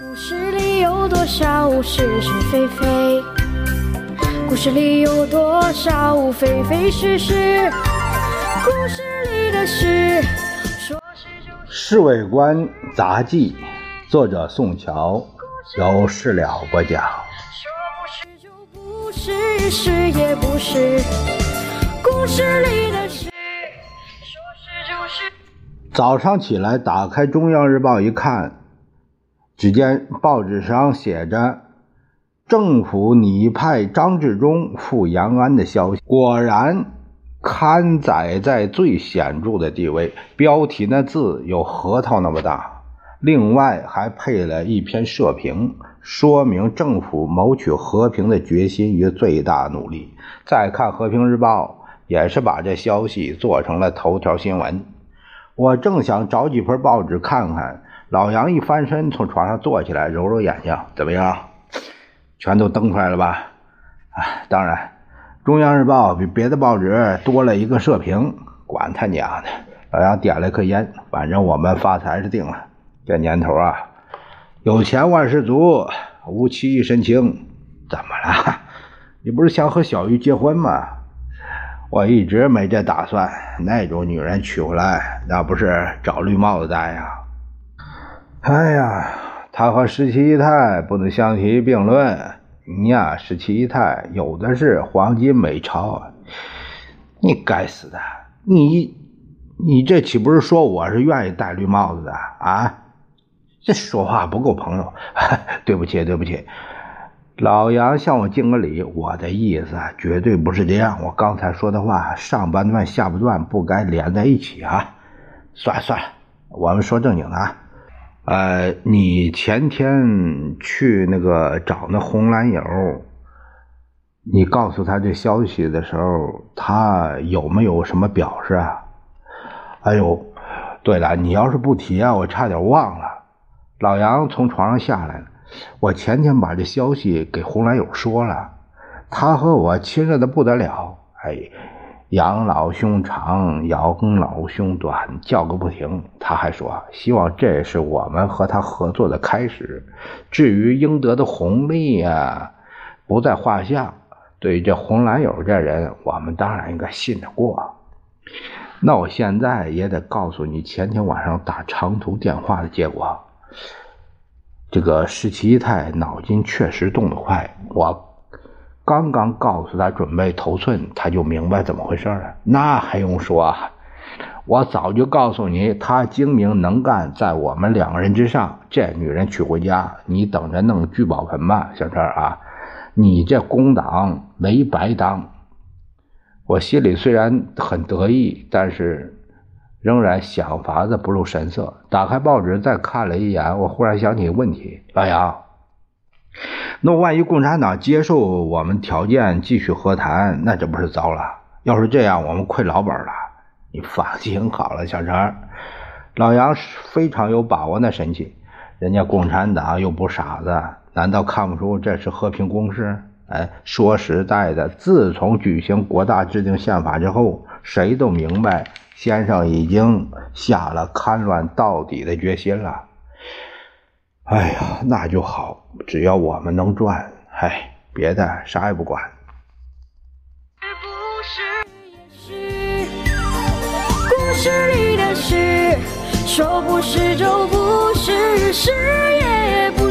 故事里有多少是是非非？故事里有多少非非是是？故事里的事，说是就是。《侍卫官杂记》，作者宋乔，由事了播讲。说不是就不是，是也不是。故事里的事，说是就是。早上起来，打开《中央日报》一看，只见报纸上写着“政府拟派张治中赴延安”的消息。果然，刊载在最显著的地位，标题那字有核桃那么大。另外还配了一篇社评，说明政府谋取和平的决心与最大努力。再看《和平日报》，也是把这消息做成了头条新闻。我正想找几份报纸看看，老杨一翻身从床上坐起来，揉揉眼睛，怎么样？全都登出来了吧？啊，当然，《中央日报》比别的报纸多了一个社评，管他娘的！老杨点了颗烟，反正我们发财是定了。这年头啊，有钱万事足，无妻一身轻。怎么了？你不是想和小玉结婚吗？我一直没这打算，那种女人娶回来，那不是找绿帽子戴呀？哎呀，他和十七姨太不能相提并论。你呀，十七姨太有的是黄金美钞。你该死的，你你这岂不是说我是愿意戴绿帽子的啊？这说话不够朋友。对不起，对不起。老杨向我敬个礼，我的意思绝对不是这样。我刚才说的话，上半段下半段不该连在一起啊！算了算了，我们说正经的啊。呃，你前天去那个找那红蓝友，你告诉他这消息的时候，他有没有什么表示啊？哎呦，对了，你要是不提啊，我差点忘了。老杨从床上下来了。我前天把这消息给红蓝友说了，他和我亲热的不得了。哎，养老兄长，养老兄短，叫个不停。他还说，希望这是我们和他合作的开始。至于应得的红利呀，不在话下。对于这红蓝友这人，我们当然应该信得过。那我现在也得告诉你，前天晚上打长途电话的结果。这个十七姨太脑筋确实动得快，我刚刚告诉她准备头寸，她就明白怎么回事了。那还用说啊？我早就告诉你，她精明能干，在我们两个人之上。这女人娶回家，你等着弄聚宝盆吧，小陈啊！你这工党没白当。我心里虽然很得意，但是。仍然想法子不露神色。打开报纸再看了一眼，我忽然想起问题：老杨，那万一共产党接受我们条件继续和谈，那这不是糟了？要是这样，我们亏老本了。你放心好了，小陈。老杨非常有把握的神气。人家共产党又不傻子，难道看不出这是和平攻势？哎，说实在的，自从举行国大制定宪法之后，谁都明白。先生已经下了戡乱到底的决心了。哎呀，那就好，只要我们能赚，哎，别的啥也不管。故事里的事，说不是就不是，是也不